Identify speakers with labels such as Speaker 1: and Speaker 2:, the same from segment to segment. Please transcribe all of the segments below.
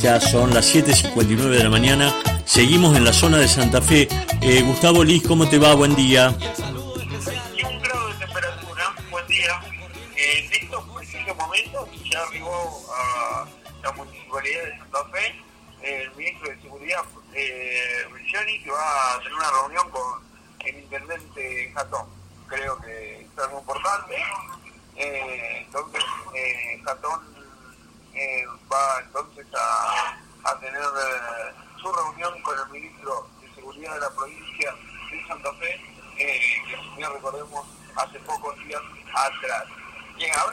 Speaker 1: Ya son las 7.59 de la mañana. Seguimos en la zona de Santa Fe. Eh, Gustavo Liz, ¿cómo te va? Buen día.
Speaker 2: Que recordemos hace pocos días atrás.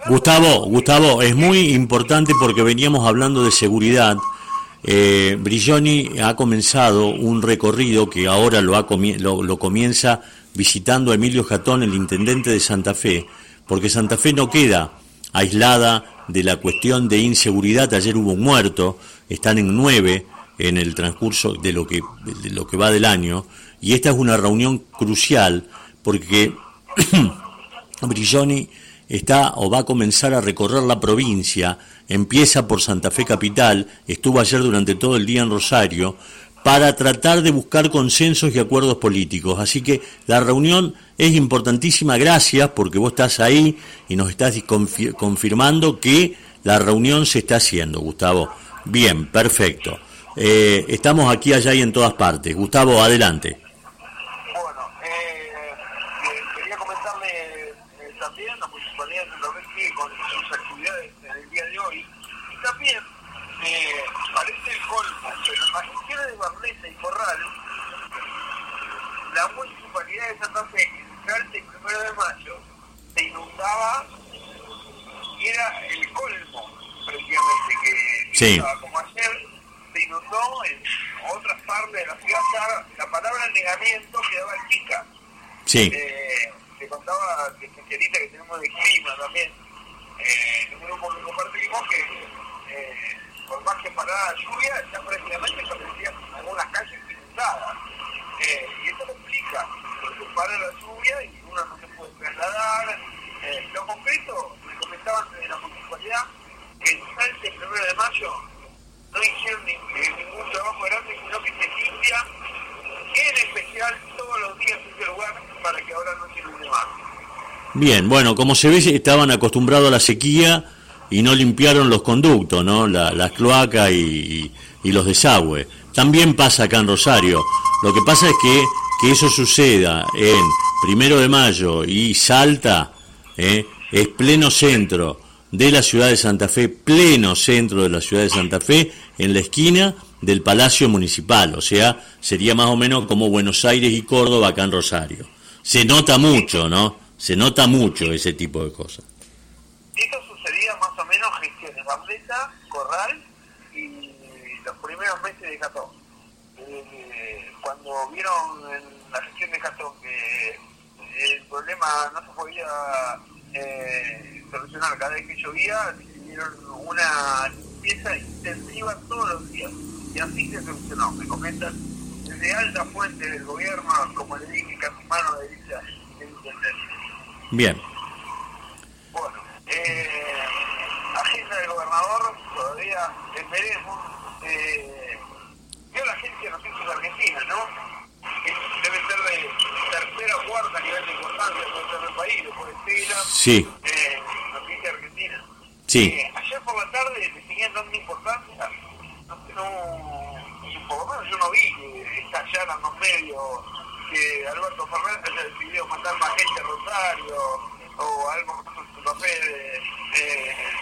Speaker 1: Gustavo, Gustavo, es muy importante porque veníamos hablando de seguridad. Eh, Brilloni ha comenzado un recorrido que ahora lo, ha lo, lo, comienza visitando a Emilio Jatón, el intendente de Santa Fe, porque Santa Fe no queda aislada de la cuestión de inseguridad. Ayer hubo un muerto, están en nueve en el transcurso de lo que, de lo que va del año, y esta es una reunión crucial porque Brilloni está o va a comenzar a recorrer la provincia, empieza por Santa Fe Capital, estuvo ayer durante todo el día en Rosario, para tratar de buscar consensos y acuerdos políticos. Así que la reunión es importantísima, gracias, porque vos estás ahí y nos estás confirmando que la reunión se está haciendo, Gustavo. Bien, perfecto. Eh, estamos aquí, allá y en todas partes. Gustavo, adelante.
Speaker 2: Bueno, eh, quería comentarle eh, también, la municipalidad de Santa Fe con sus actividades en el día de hoy, y también eh, parece el colmo, pero en las gestiones de Barleta y Corral, la municipalidad de Santa Fe, el primero de mayo, se inundaba y era el colmo, prácticamente, que
Speaker 1: sí.
Speaker 2: estaba como ayer se inundó en otras partes de la ciudad, la palabra negamiento quedaba chica.
Speaker 1: Sí.
Speaker 2: Eh, te contaba que especialista que tenemos de clima también, eh, en un grupo que compartimos, que eh, por más que parada lluvia, ya prácticamente aparecían algunas calles inundadas. Eh, y esto complica, porque para la lluvia y uno no se puede trasladar. Eh, lo concreto, me comentaban de la municipalidad, que en Salta el primero de mayo no hicieron ni, eh, ningún trabajo grande, sino que se limpia en especial todos los días ese lugar para que ahora no se inunde más.
Speaker 1: Bien, bueno, como se ve, estaban acostumbrados a la sequía y no limpiaron los conductos, ¿no? La, las cloacas y, los desagües. También pasa acá en Rosario. Lo que pasa es que, que eso suceda en Primero de Mayo y Salta, ¿eh? es pleno centro de la ciudad de Santa Fe, pleno centro de la ciudad de Santa Fe, en la esquina del Palacio Municipal, o sea, sería más o menos como Buenos Aires y Córdoba acá en Rosario. Se nota mucho, ¿no? Se nota mucho ese tipo de cosas.
Speaker 2: Esto sucedía más o menos gestiones Barleta, Corral y los primeros meses de Catón. Eh, cuando vieron en la gestión de Catón que el problema no se podía eh, solucionar cada vez que llovía, decidieron una limpieza intensiva todos los días. Y así se solucionó. Me comentan desde alta fuente del gobierno, como le dije, casi mano derecha del intendente.
Speaker 1: Bien.
Speaker 2: Bueno, eh, agenda del gobernador, todavía veremos. Eh, vio la agencia de noticias argentina, ¿no? debe ser de tercera o cuarta a nivel de importancia, puede ser del país, después de Tela,
Speaker 1: sí.
Speaker 2: eh, Noticia Argentina.
Speaker 1: Sí.
Speaker 2: Eh, ayer por la tarde le seguían dando importancia, no, no, por lo menos yo no vi que estallaran los medios Alberto Fernández haya decidido mandar más gente a Rosario o algo de, de,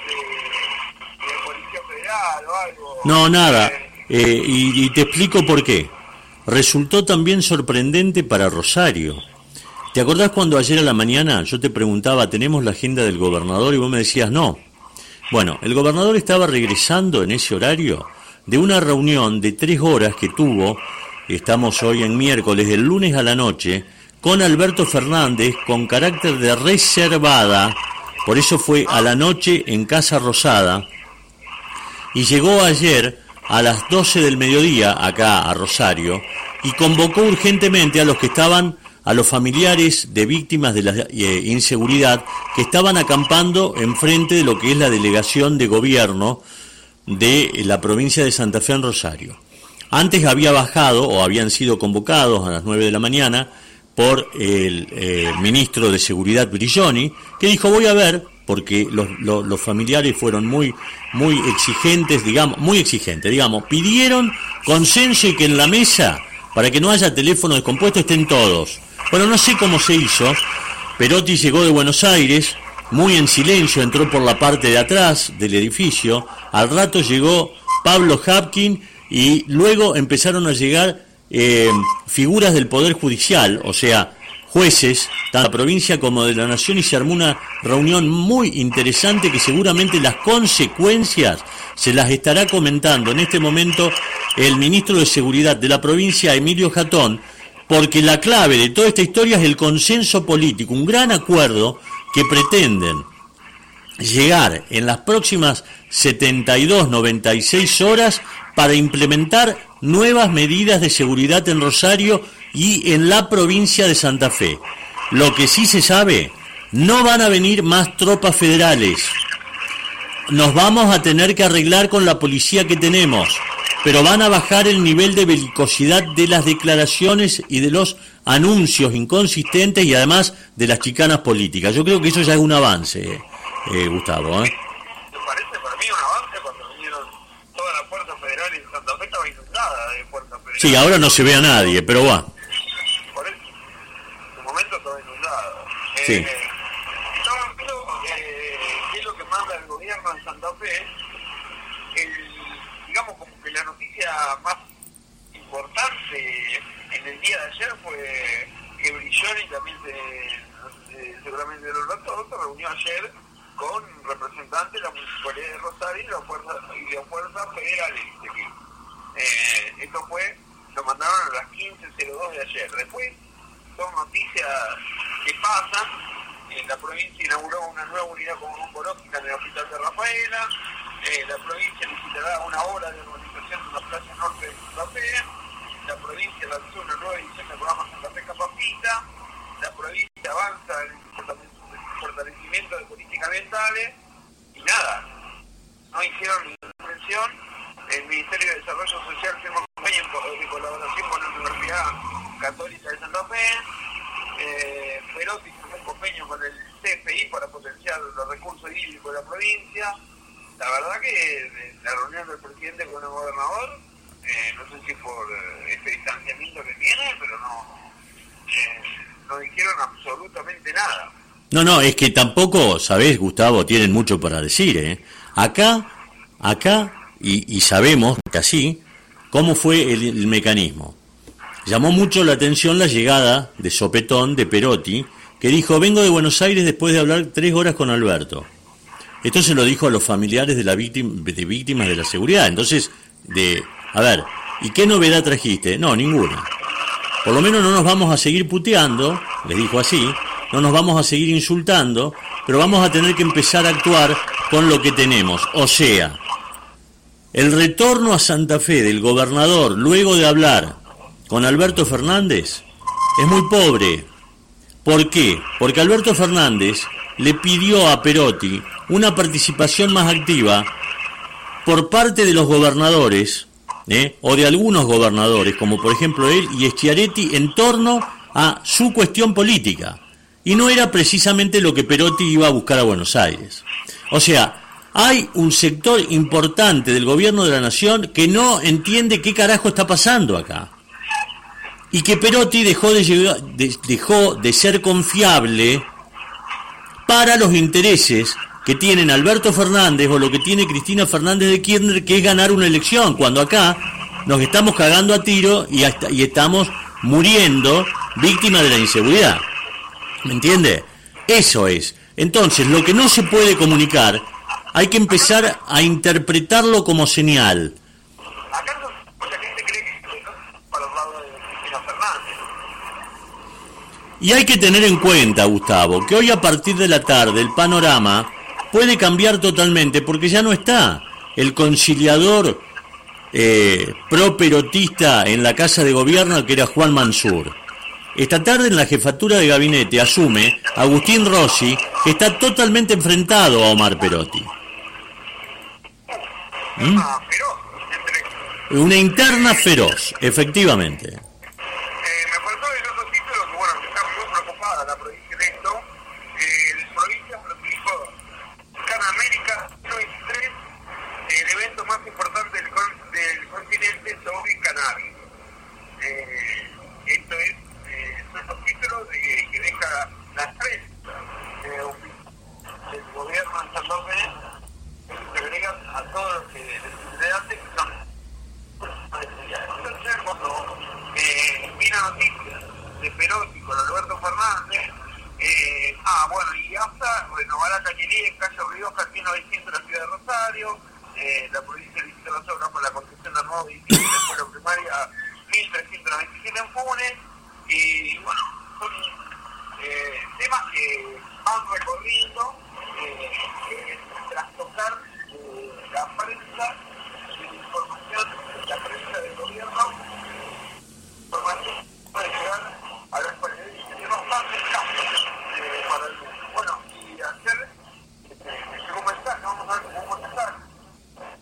Speaker 2: de, Policía Federal o algo.
Speaker 1: No, nada. Eh, y, y te explico por qué resultó también sorprendente para Rosario. ¿Te acordás cuando ayer a la mañana yo te preguntaba, ¿tenemos la agenda del gobernador? Y vos me decías, no. Bueno, el gobernador estaba regresando en ese horario de una reunión de tres horas que tuvo, estamos hoy en miércoles, del lunes a la noche, con Alberto Fernández con carácter de reservada, por eso fue a la noche en Casa Rosada, y llegó ayer a las 12 del mediodía acá a Rosario y convocó urgentemente a los que estaban, a los familiares de víctimas de la eh, inseguridad que estaban acampando enfrente de lo que es la delegación de gobierno de la provincia de Santa Fe en Rosario. Antes había bajado o habían sido convocados a las 9 de la mañana por el eh, ministro de Seguridad Brilloni, que dijo voy a ver, porque los, familiares fueron muy, muy exigentes, digamos, muy exigentes, digamos, pidieron consenso y que en la mesa, para que no haya teléfono descompuesto, estén todos. Bueno, no sé cómo se hizo, Perotti llegó de Buenos Aires, muy en silencio, entró por la parte de atrás del edificio, al rato llegó Pablo Hapkin y luego empezaron a llegar eh, figuras del Poder Judicial, o sea, jueces, tanto de la provincia como de la Nación, y se armó una reunión muy interesante que seguramente las consecuencias se las estará comentando en este momento el ministro de Seguridad de la provincia, Emilio Jatón, porque la clave de toda esta historia es el consenso político, un gran acuerdo que pretenden llegar en las próximas 72, 96 horas para implementar nuevas medidas de seguridad en Rosario y en la provincia de Santa Fe. Lo que sí se sabe, no van a venir más tropas federales. Nos vamos a tener que arreglar con la policía que tenemos, pero van a bajar el nivel de belicosidad de las declaraciones y de los anuncios inconsistentes y además de las chicanas políticas. Yo creo que eso ya es un avance, eh, Gustavo.
Speaker 2: ¿eh? Me parece para mí un avance cuando vinieron todas las fuerzas federales en Santa Fe estaba inundada de fuerzas federales.
Speaker 1: Sí, ahora no se ve a nadie, pero va.
Speaker 2: Sí. Eh, estaba viendo eh, qué es lo que manda el gobierno en Santa Fe. El, digamos como que la noticia más importante en el día de ayer fue que Brilloni también se, seguramente de los datos se reunió ayer con representantes de la Municipalidad de Rosario y la Fuerza, y la fuerza. Eh, esto fue, lo mandaron a las 15.02 de ayer. Después son noticias que pasan. La provincia inauguró una nueva unidad oncológica en el Hospital de Rafaela. Eh, la provincia licitará una hora de urbanización en la plaza norte de Santa Fe. La provincia lanzó una nueva edición del programa Santa Fe Capacita. La provincia avanza en el fortalecimiento de políticas ambientales. Y nada, no hicieron ninguna mención. El Ministerio de Desarrollo Social firmó un convenio de colaboración con la Universidad Católica de Santa Fe eh, Perotti hizo un convenio con el CFI para potenciar los recursos hídricos de la provincia. La verdad que la reunión del presidente con el gobernador, eh, no sé si por eh, este distanciamiento que tiene, pero no, eh, no dijeron absolutamente nada.
Speaker 1: No, no, es que tampoco, sabés, Gustavo, tienen mucho para decir. ¿eh? Acá, acá, y, y sabemos así, cómo fue el mecanismo. Llamó mucho la atención la llegada de Sopetón, de Perotti, que dijo, vengo de Buenos Aires después de hablar tres horas con Alberto. Esto se lo dijo a los familiares de, la víctima, de víctimas de la seguridad. Entonces, de, a ver, ¿y qué novedad trajiste? No, ninguna. Por lo menos no nos vamos a seguir puteando, les dijo así, no nos vamos a seguir insultando, pero vamos a tener que empezar a actuar con lo que tenemos. O sea, el retorno a Santa Fe del gobernador, luego de hablar con Alberto Fernández es muy pobre. ¿Por qué? Porque Alberto Fernández le pidió a Perotti una participación más activa por parte de los gobernadores, ¿eh? o de algunos gobernadores, como por ejemplo él y Schiaretti, en torno a su cuestión política. Y no era precisamente lo que Perotti iba a buscar a Buenos Aires. O sea, hay un sector importante del gobierno de la nación que no entiende qué carajo está pasando acá y que Perotti dejó de, dejó de ser confiable para los intereses que tienen Alberto Fernández o lo que tiene Cristina Fernández de Kirchner, que es ganar una elección, cuando acá nos estamos cagando a tiro y, y estamos muriendo víctimas de la inseguridad. ¿Me entiende? Eso es. Entonces, lo que no se puede comunicar, hay que empezar a interpretarlo como señal. Y hay que tener en cuenta, Gustavo, que hoy a partir de la tarde el panorama puede cambiar totalmente porque ya no está el conciliador eh, pro-perotista en la Casa de Gobierno que era Juan Mansur. Esta tarde en la jefatura de gabinete asume Agustín Rossi, que está totalmente enfrentado a Omar Perotti.
Speaker 2: feroz. Entre...
Speaker 1: Una interna feroz, efectivamente.
Speaker 2: Eh, me faltó el otro título que, bueno, está muy preocupada la provincia de esto. Eh, la provincia participó Can América 23, el evento más importante del, con- del continente sobre cannabis. Eh, esto es, eh, son los títulos de, que deja la prensa eh, del gobierno de Santa Fe, que se agregan a todos los que les hace que son entonces, cuando eh, vi la noticia de Perotti con Alberto Fernández, eh, ah, bueno, y hasta renovar la cañería en calle Rioja, aquí en 900 de la ciudad de Rosario, eh, la provincia licita las obras por la construcción de nuevo edificio de escuela primaria 1397 en Funes, y bueno, son eh, temas que van recorriendo, eh, eh, tras tocar eh, la prensa, la información, la prensa del gobierno, información puede llegar a los periodistas y bastante casos eh, para el Bueno, y hacer eh, ese comentario, vamos a ver cómo contestar.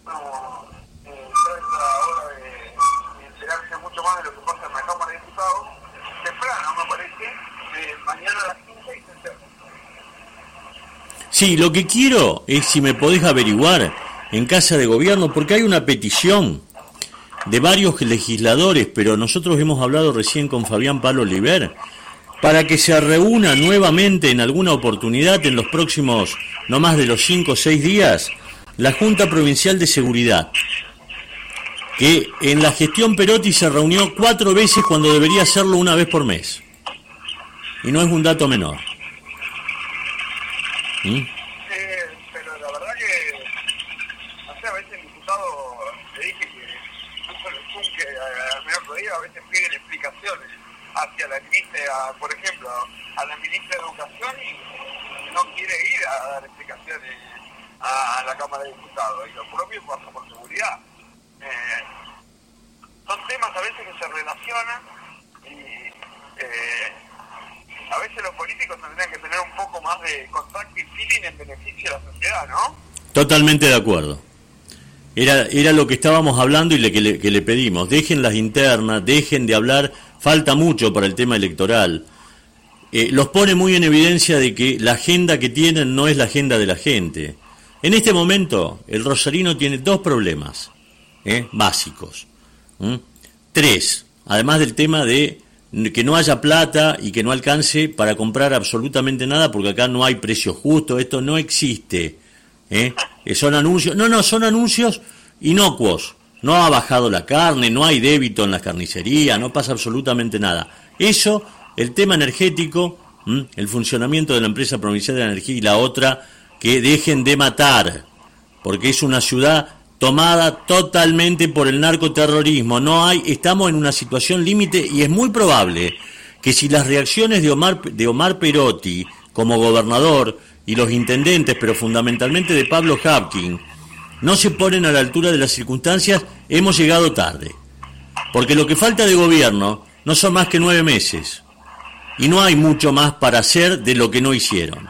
Speaker 2: No, eh, trata ahora de, de enterarse mucho más de lo que pasa en la Cámara de Diputados. Temprano, me parece, eh, mañana a las 15 y se cierra.
Speaker 1: Sí, lo que quiero es si me podés averiguar en Casa de Gobierno, porque hay una petición de varios legisladores, pero nosotros hemos hablado recién con Fabián Palo Oliver, para que se reúna nuevamente en alguna oportunidad en los próximos, no más de los cinco o seis días, la Junta Provincial de Seguridad, que en la gestión Perotti se reunió cuatro veces cuando debería hacerlo una vez por mes. Y no es un dato menor. ¿Mm?
Speaker 2: Eh, pero la verdad que, no sé, a veces el diputado le dije que incluso el Zoom que al menos día a veces piden explicaciones hacia la ministra, por ejemplo, a la ministra de Educación y no quiere ir a dar explicaciones a la Cámara de Diputados. Y lo propio pasa por seguridad. Eh, son temas a veces que se relacionan y eh, a veces los políticos tendrían que tener un poco más de contacto y feeling en beneficio de la sociedad, ¿no?
Speaker 1: Totalmente de acuerdo. Era, era lo que estábamos hablando y le, que, le, pedimos. Dejen las internas, dejen de hablar. Falta mucho para el tema electoral. Eh, los pone muy en evidencia de que la agenda que tienen no es la agenda de la gente. En este momento, el rosarino tiene dos problemas ¿eh? básicos. Tres, además del tema de que no haya plata y que no alcance para comprar absolutamente nada, porque acá no hay precio justo, esto no existe. ¿eh? Eh, son anuncios, no, no, son anuncios inocuos. No ha bajado la carne, no hay débito en las carnicerías, no pasa absolutamente nada. Eso, el tema energético, el funcionamiento de la empresa provincial de la energía y la otra, que dejen de matar, porque es una ciudad tomada totalmente por el narcoterrorismo. No hay, estamos en una situación límite y es muy probable que si las reacciones de Omar, de Omar Perotti como gobernador y los intendentes, pero fundamentalmente de Pablo Hapkin, no se ponen a la altura de las circunstancias, hemos llegado tarde. Porque lo que falta de gobierno no son más que nueve meses. Y no hay mucho más para hacer de lo que no hicieron.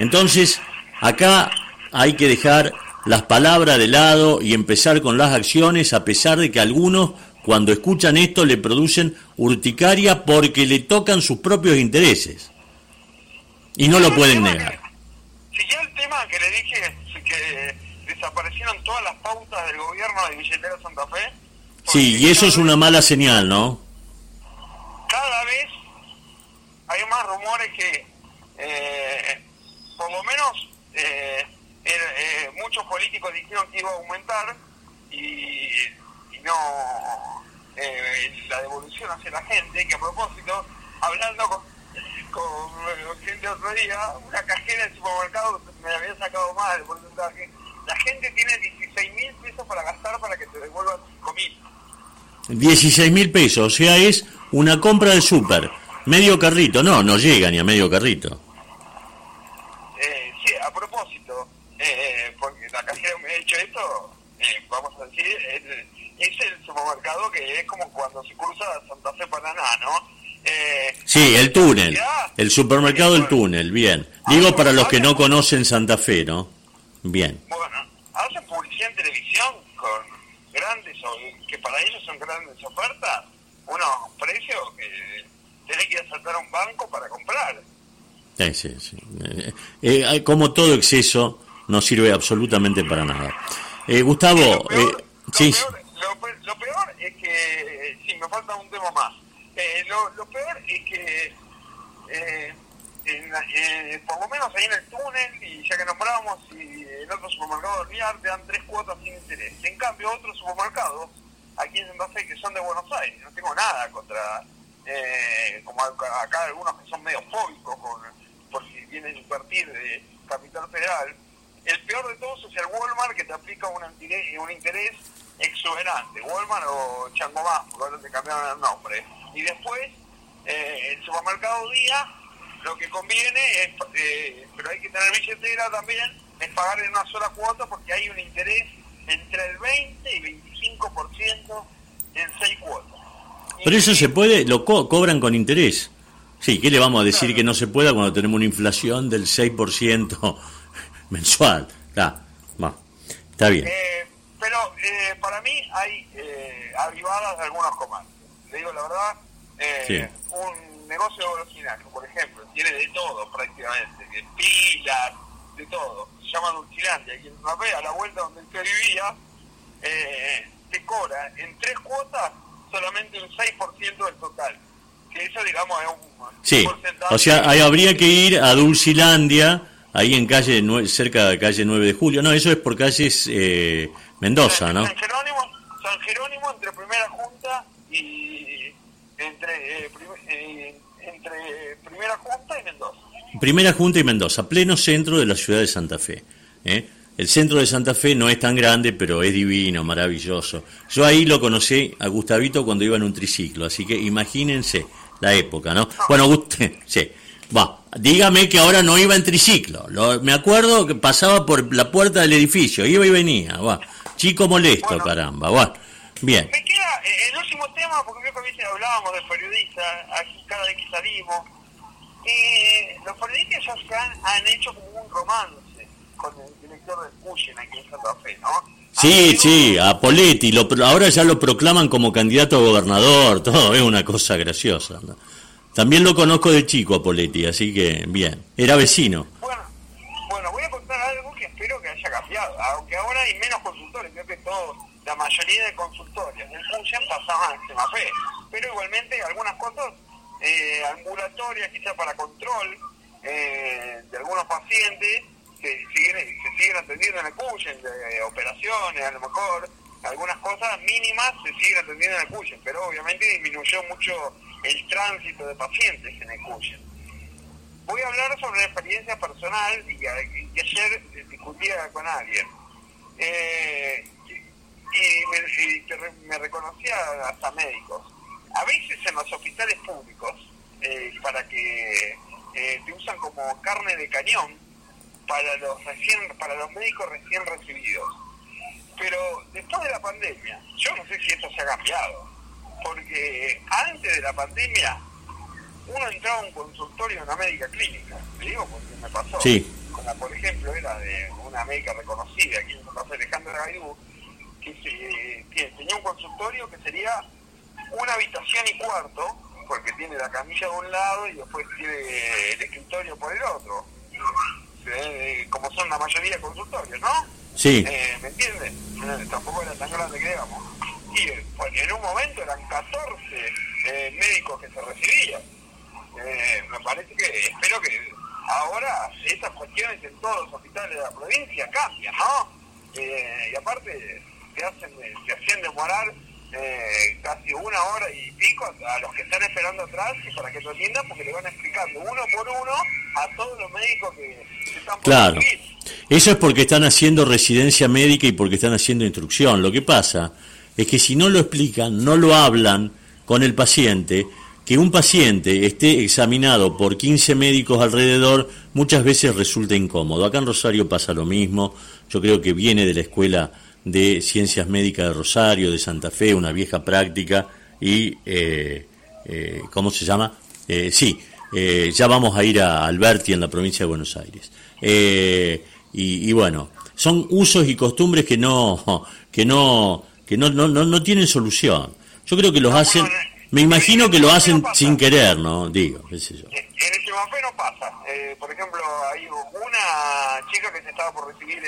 Speaker 1: Entonces, acá hay que dejar las palabras de lado y empezar con las acciones, a pesar de que algunos, cuando escuchan esto, le producen urticaria porque le tocan sus propios intereses. Y no lo pueden negar.
Speaker 2: Siguió el tema que le dije que desaparecieron todas las pautas del gobierno de Billetera Santa Fe.
Speaker 1: Sí, y eso es una mala señal, ¿no?
Speaker 2: Cada vez hay más rumores que, eh, por lo menos, eh, eh, muchos políticos dijeron que iba a aumentar y, y no eh, la devolución hacia la gente, que a propósito, hablando con, con gente otro día, una cajera del supermercado me había sacado mal el porcentaje. La gente tiene 16 mil pesos para gastar para que te devuelvan 5 mil.
Speaker 1: 16 mil pesos, o sea, es una compra de súper. Medio carrito, no, no llega ni a medio carrito.
Speaker 2: Eh, sí, a propósito, eh, porque la hecho esto, eh, vamos a decir, es, es, el supermercado que es como cuando se cruza Santa Fe Paraná, ¿no?
Speaker 1: Eh, sí, el túnel, el supermercado del túnel, bien. Digo para los que no conocen Santa Fe, ¿no? Bien.
Speaker 2: Bueno, hacen publicidad en televisión con grandes, que para ellos son grandes ofertas, unos precios que tenés que ir a saltar a un banco para comprar.
Speaker 1: Sí, sí, sí. Eh, eh, como todo exceso no sirve absolutamente para nada. Eh, Gustavo,
Speaker 2: lo peor, sí. lo, peor, es que, sí, me falta un tema más. lo, peor es que, por lo menos ahí en el túnel, y ya que nombramos, y en otros supermercados de te dan tres cuotas sin interés. En cambio, otros supermercados, aquí en Santa Fe, que son de Buenos Aires, no tengo nada contra, como acá algunos que son medio fóbicos con por si vienen a invertir de Capital Federal, el peor de todos es el Walmart que te aplica un interés, un interés exuberante, Walmart o Chango Más, porque ahora te cambiaron el nombre. Y después, eh, el supermercado Día, lo que conviene es, eh, pero hay que tener billetera también, es pagar en una sola cuota porque hay un interés entre el 20 y 25% en seis cuotas.
Speaker 1: Pero eso se puede, lo cobran con interés. Sí, ¿qué le vamos a decir que no se pueda cuando tenemos una inflación del 6% mensual? Está, está bien.
Speaker 2: Eh, pero eh, para mí hay eh, avivadas de algunos comandos. Le digo la verdad, eh, un negocio de golosinaje, por ejemplo, tiene de todo prácticamente, de pilas, de todo. Se llama Dulcilandia, y en ve a la vuelta donde usted vivía, te cobra en tres cuotas solamente un 6% del total eso, digamos, es un,
Speaker 1: sí. O sea, ahí habría que ir a Dulcilandia, ahí en calle cerca de calle 9 de julio. No, eso es por calles eh, Mendoza, ¿no?
Speaker 2: San Jerónimo, San Jerónimo entre Primera Junta y entre, eh, eh, entre Primera Junta y Mendoza.
Speaker 1: Primera Junta y Mendoza, pleno centro de la ciudad de Santa Fe. ¿eh? El centro de Santa Fe no es tan grande, pero es divino, maravilloso. Yo ahí lo conocí a Gustavito cuando iba en un triciclo, así que imagínense la época, ¿no? Bueno, usted, sí. Va, dígame que ahora no iba en triciclo. me acuerdo que pasaba por la puerta del edificio, iba y venía. Va. Chico molesto, caramba. Va. Bien.
Speaker 2: Me queda eh, el último tema, porque creo que a veces hablábamos de periodistas, aquí cada vez que salimos. Eh, los periodistas ya se han, han, hecho como un romance con el director de Cuyen aquí en Santa Fe, ¿no?
Speaker 1: Sí, sí, a Poletti, lo, ahora ya lo proclaman como candidato a gobernador, todo es una cosa graciosa. También lo conozco de chico a Poletti, así que bien, era vecino.
Speaker 2: Bueno, bueno, voy a contar algo que espero que haya cambiado, aunque ahora hay menos consultores, creo que todo, la mayoría de consultorios en función pasaban a Semafé, pero igualmente algunas cosas eh, ambulatorias, quizá para control eh, de algunos pacientes, se siguen, se siguen atendiendo en el Cuyen, de operaciones, a lo mejor algunas cosas mínimas se siguen atendiendo en el Cuyen, pero obviamente disminuyó mucho el tránsito de pacientes en el Cuyen. Voy a hablar sobre una experiencia personal y, que ayer discutía con alguien. Eh, y, me, reconocía hasta médicos. A veces en los hospitales públicos, eh, para que eh, te usan como carne de cañón, para los recién para los médicos recién recibidos. Pero después de la pandemia, yo no sé si esto se ha cambiado, porque antes de la pandemia uno entraba a un consultorio de una médica clínica, le digo porque me pasó, por ejemplo era de una médica reconocida aquí en Santa Fe, Alejandra Gaidú, que, que tenía un consultorio que sería una habitación y cuarto, porque tiene la camilla de un lado y después tiene el escritorio por el otro eh, como son la mayoría de consultorios, ¿no?
Speaker 1: Sí.
Speaker 2: Eh, ¿Me entiendes? Eh, tampoco era tan grande que digamos. Y en un momento eran 14 médicos que se recibían. me parece que, espero que ahora esas cuestiones en todos los hospitales de la provincia cambian, ¿no? y aparte se hacen, se hacen demorar eh, casi una hora y pico a los que están esperando atrás y para que lo atiendan porque le van explicando uno por uno a todos los médicos que, están por
Speaker 1: Claro. Eso es porque están haciendo residencia médica y porque están haciendo instrucción. Lo que pasa es que si no lo explican, no lo hablan con el paciente, que un paciente esté examinado por 15 médicos alrededor muchas veces resulta incómodo. Acá en Rosario pasa lo mismo. Yo creo que viene de la escuela de Ciencias Médicas de Rosario, de Santa Fe, una vieja práctica, y, eh, eh, ¿cómo se llama? Eh, sí, ya vamos a ir a Alberti en la provincia de Buenos Aires. Y, bueno, son usos y costumbres que no, que no, que no, no, no, tienen solución. Yo creo que los hacen, me imagino que lo hacen sin querer, ¿no? Digo,
Speaker 2: qué sé yo. En el no pasa. Eh, por ejemplo, hay una chica que se estaba por recibir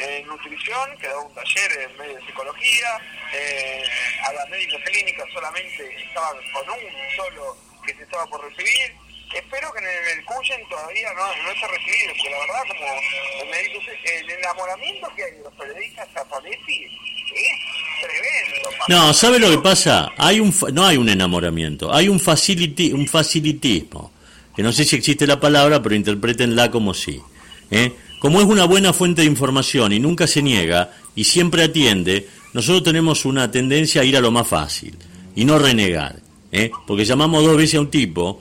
Speaker 2: en, nutrición, que da un taller en medio de psicología, eh, a la médica clínica solamente estaba con un solo que se estaba por recibir, espero que en el, Cuyen todavía no, no se recibido, porque la verdad, como me dice el enamoramiento que hay de los periodistas a es tremendo.
Speaker 1: No, ¿sabe lo que pasa? Hay un, no hay un enamoramiento, hay un, facility, un facilitismo, que no sé si existe la palabra, pero interpretenla como sí. ¿eh? Como es una buena fuente de información y nunca se niega y siempre atiende, nosotros tenemos una tendencia a ir a lo más fácil y no renegar. ¿eh? Porque llamamos dos veces a un tipo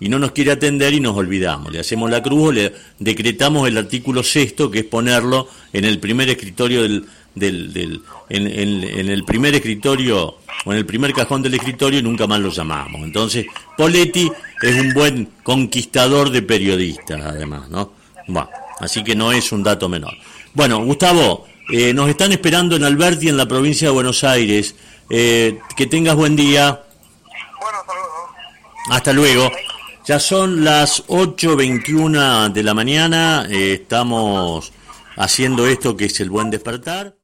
Speaker 1: y no nos quiere atender y nos olvidamos. Le hacemos la cruz o le decretamos el artículo sexto, que es ponerlo en el primer escritorio del, del, en, el primer escritorio o en el primer cajón del escritorio y nunca más lo llamamos. Entonces, Poletti es un buen conquistador de periodistas, además, ¿no? Bueno, así que no es un dato menor. Bueno, Gustavo, eh, nos están esperando en Alberti, en la provincia de Buenos Aires. Eh, que tengas buen día.
Speaker 2: Bueno,
Speaker 1: hasta luego. Ya son las 8.21 de la mañana, eh, estamos haciendo esto que es el buen despertar.